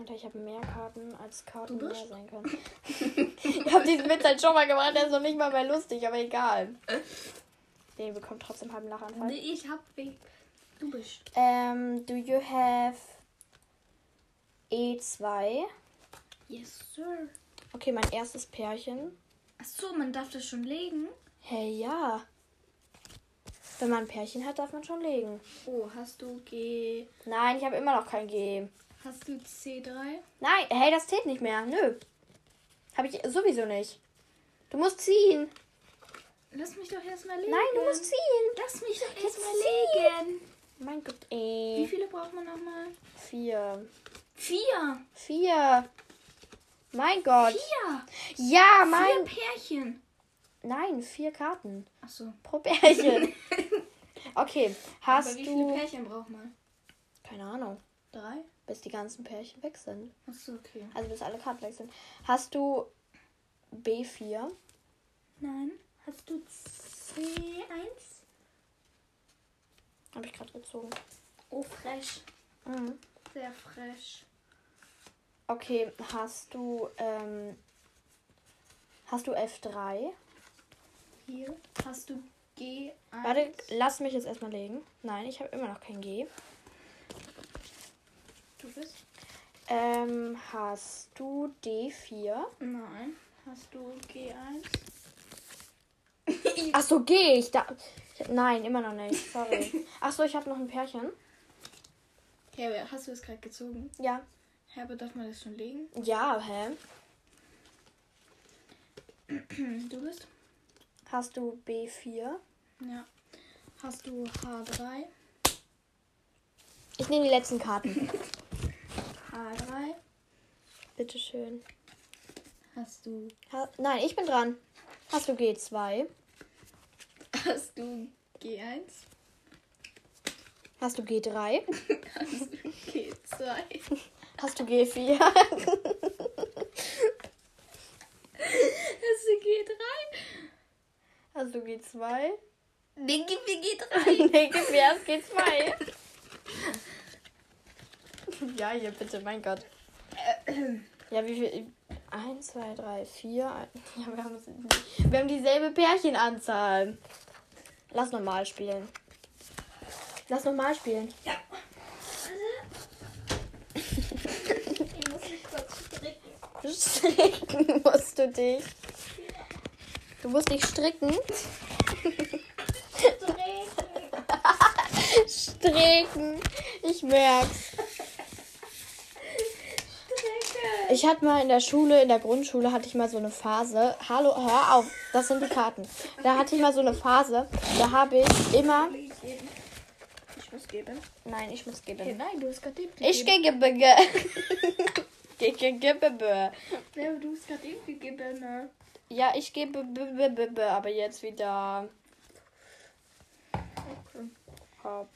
S1: Alter, ich habe mehr Karten als Karten mehr sein können. ich habe diesen Witz halt schon mal gemacht, der ist noch nicht mal mehr lustig, aber egal. Den bekommt trotzdem halben Lachanfall.
S2: Nee, ich hab weh. Du bist.
S1: Ähm, do you have E2?
S2: Yes, sir.
S1: Okay, mein erstes Pärchen.
S2: Ach so, man darf das schon legen.
S1: Hey, ja. Wenn man ein Pärchen hat, darf man schon legen.
S2: Oh, hast du G.
S1: Nein, ich habe immer noch kein G.
S2: Hast du C3?
S1: Nein, hey, das zählt nicht mehr. Nö. Habe ich sowieso nicht. Du musst ziehen.
S2: Lass mich doch erstmal legen.
S1: Nein, du musst ziehen.
S2: Lass mich doch erstmal legen.
S1: Mein Gott,
S2: Wie
S1: ey.
S2: viele braucht man nochmal?
S1: Vier.
S2: Vier.
S1: Vier. Mein Gott.
S2: Vier.
S1: Ja,
S2: Vier
S1: mein.
S2: Pärchen.
S1: Nein, vier Karten.
S2: Ach so.
S1: Pro Pärchen. Okay, hast
S2: Aber wie
S1: du.
S2: viele Pärchen braucht man?
S1: Keine Ahnung.
S2: Drei?
S1: Bis die ganzen Pärchen weg sind.
S2: Ach so, okay.
S1: Also bis alle Karten weg sind. Hast du B4?
S2: Nein. Hast du C1?
S1: Habe ich gerade gezogen.
S2: Oh, fresh.
S1: Mhm.
S2: Sehr fresh.
S1: Okay, hast du. Ähm, hast du F3?
S2: Hier. Hast du G1?
S1: Warte, lass mich jetzt erstmal legen. Nein, ich habe immer noch kein G.
S2: Du bist?
S1: Ähm, hast du D4?
S2: Nein. Hast du G1?
S1: Ach so, G. Ich da. Nein, immer noch nicht. Sorry. Ach so, ich habe noch ein Pärchen.
S2: Herbert, hast du es gerade gezogen?
S1: Ja.
S2: Herbert, darf man das schon legen?
S1: Ja, hä?
S2: Du bist?
S1: Hast du B4?
S2: Ja. Hast du H3?
S1: Ich nehme die letzten Karten.
S2: H3?
S1: Bitteschön.
S2: Hast du.
S1: Ha nein, ich bin dran. Hast du G2?
S2: Hast du G1?
S1: Hast du G3?
S2: Hast du G2?
S1: Hast du G4?
S2: Hast du G3?
S1: Hast du G2?
S2: Nee, gib mir G3.
S1: nee, gib mir erst G2. ja, hier bitte, mein Gott. Ja, wie viel? Eins, zwei, drei, vier. Ja, wir haben, wir haben dieselbe Pärchenanzahl. Lass nochmal spielen. Lass nochmal spielen.
S2: Ja. Ich muss mich kurz stricken.
S1: Stricken musst du dich. Du musst dich stricken. Stricken. Ich merk's. Ich hatte mal in der Schule, in der Grundschule, hatte ich mal so eine Phase. Hallo, hör auf, das sind die Karten. Da hatte ich mal so eine Phase, da habe ich immer.
S2: Ich muss geben.
S1: Nein, ich muss geben.
S2: nein, du hast gerade eben
S1: Ich
S2: gegeben.
S1: gebe. gebe.
S2: Ja, du hast gerade eben gegeben.
S1: Ja, ich gebe, aber jetzt wieder.
S2: Okay.
S1: Hopp.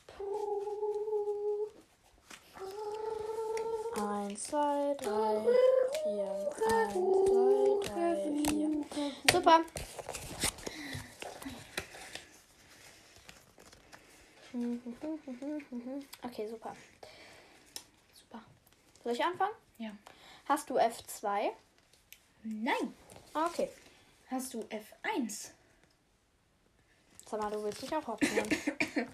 S1: 1, 2, 3, 4. 1, 2, 3, 4. Super. Okay, super. Super. Soll ich anfangen?
S2: Ja.
S1: Hast du F2?
S2: Nein.
S1: Ah, Okay.
S2: Hast du F1?
S1: Sag mal, du willst mich auch aufnehmen.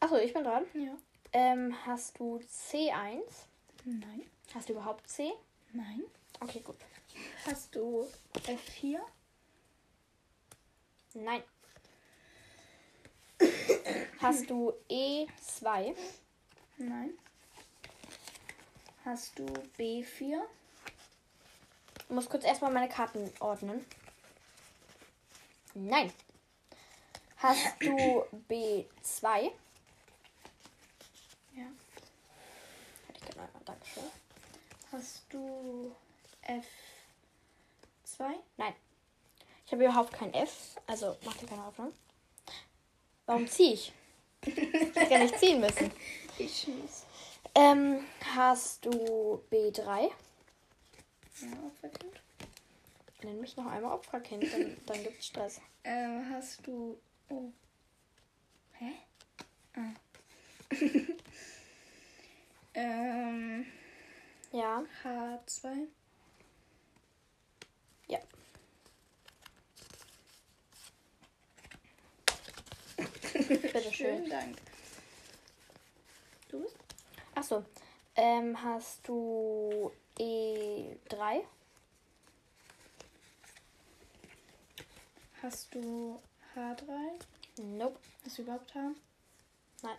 S1: Achso, ich bin dran.
S2: Ja.
S1: Ähm, hast du C1?
S2: Nein.
S1: Hast du überhaupt C?
S2: Nein.
S1: Okay, gut.
S2: Hast du F4?
S1: Nein. Hast du E2?
S2: Nein. Hast du B4?
S1: Ich muss kurz erstmal meine Karten ordnen. Nein. Hast du B2?
S2: Ja.
S1: Hätte ich gerne einmal. Dankeschön.
S2: Hast du F2?
S1: Nein. Ich habe überhaupt kein F. Also mach dir keine Hoffnung. Warum ziehe ich? Ich hätte gar nicht ziehen müssen.
S2: Ich schieß.
S1: Ähm, hast du B3?
S2: Ja, Opferkind.
S1: Nenn mich noch einmal Opferkind, dann, dann gibt's Stress.
S2: Ähm, hast du. Oh. Hä? Ah. ähm,
S1: Ja.
S2: H2.
S1: Ja. Bitteschön.
S2: Schönen Dank. Du bist?
S1: Achso. Ähm, hast du E3?
S2: Hast du H3?
S1: Nope.
S2: Hast du überhaupt H?
S1: Nein.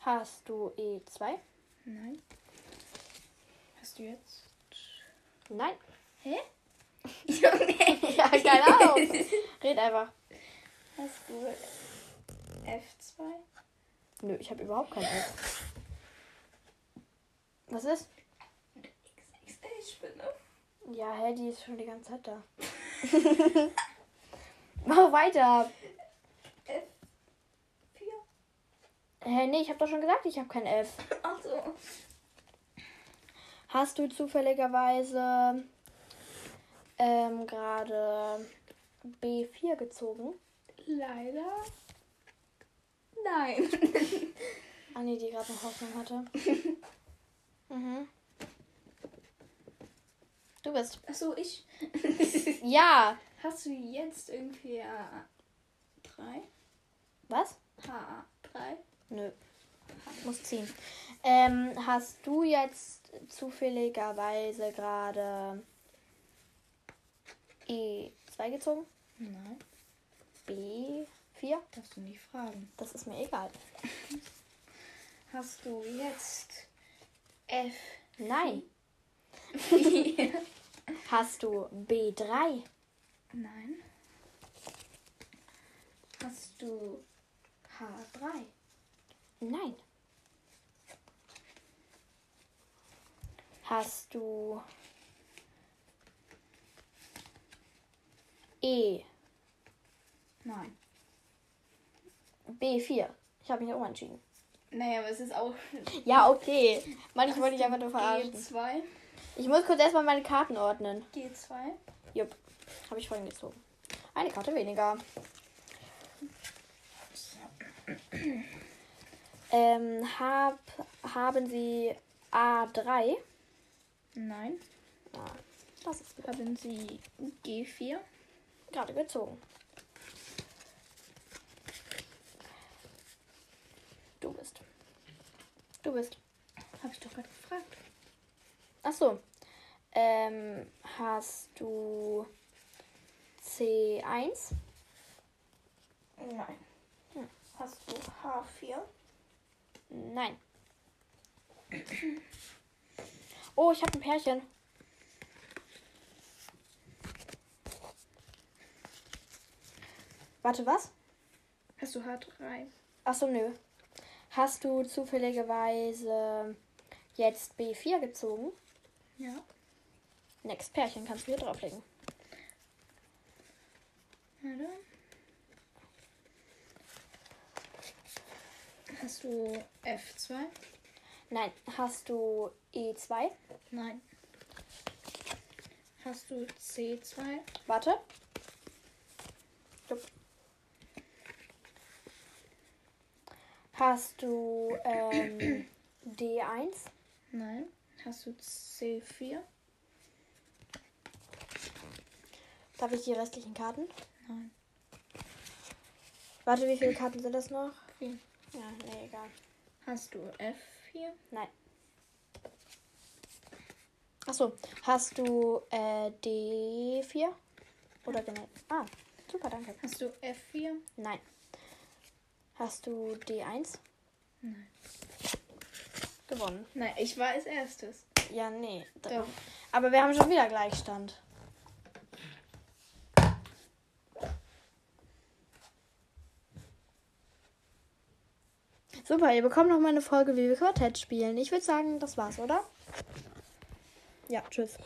S1: Hast du E2?
S2: Nein. Hast du jetzt.
S1: Nein.
S2: Hä? Junge!
S1: Ja, keine Ahnung. Red einfach.
S2: Hast du F2?
S1: Nö, ich habe überhaupt kein F. Was ist?
S2: XXL-Spinne.
S1: Ja, hä, die ist schon die ganze Zeit da. Mach weiter.
S2: F4.
S1: Hä, nee, ich habe doch schon gesagt, ich habe kein F.
S2: Achso.
S1: Hast du zufälligerweise ähm, gerade B4 gezogen?
S2: Leider. Nein.
S1: Ah, nee, die gerade noch Hoffnung hatte. mhm. Du bist.
S2: Achso, ich.
S1: Ja.
S2: Hast du jetzt irgendwie A3?
S1: Was?
S2: HA3?
S1: Nö. Muss ziehen. Ähm, hast du jetzt zufälligerweise gerade E2 gezogen?
S2: Nein.
S1: B4?
S2: Darfst du nicht fragen.
S1: Das ist mir egal.
S2: Hast du jetzt F?
S1: Nein. Hast du B3?
S2: Nein. Hast du H3?
S1: Nein. Hast du E
S2: Nein.
S1: B4? Ich habe mich auch entschieden.
S2: Naja, aber es ist auch
S1: Ja, okay. Manchmal wollte ich einfach nur verarschen.
S2: G2.
S1: Ich muss kurz erstmal meine Karten ordnen.
S2: G2.
S1: Jupp. Habe ich vorhin gezogen. Eine Karte weniger. Ähm, hab, haben Sie A3?
S2: Nein.
S1: Ah, das ist
S2: Haben Sie G4?
S1: gerade gezogen. Du bist. Du bist.
S2: Habe ich doch gerade gefragt.
S1: Ach so. Ähm, hast du C1?
S2: Nein. Hm. Hast du H4?
S1: Nein. Oh, ich habe ein Pärchen. Warte, was?
S2: Hast du H3?
S1: Achso, nö. Hast du zufälligerweise jetzt B4 gezogen?
S2: Ja.
S1: Next Pärchen kannst du hier drauflegen.
S2: Warte. Hast du F2?
S1: Nein. Hast du E E2?
S2: Nein. Hast du C2?
S1: Warte. Stopp. Hast du ähm, D1?
S2: Nein. Hast du C4?
S1: Darf ich die restlichen Karten?
S2: Nein.
S1: Warte, wie viele Karten sind das noch?
S2: Vier.
S1: Ja, nee, egal.
S2: Hast du F4?
S1: Nein. Achso, hast du äh, D4? Oder genau. Ah, super, danke.
S2: Hast du F4?
S1: Nein. Hast du D1?
S2: Nein.
S1: Gewonnen.
S2: Nein, ich war als erstes.
S1: Ja, nee.
S2: Doch.
S1: Aber wir haben schon wieder Gleichstand. Super, ihr bekommt noch mal eine Folge, wie wir Quartett spielen. Ich würde sagen, das war's, oder? Ja, tschüss.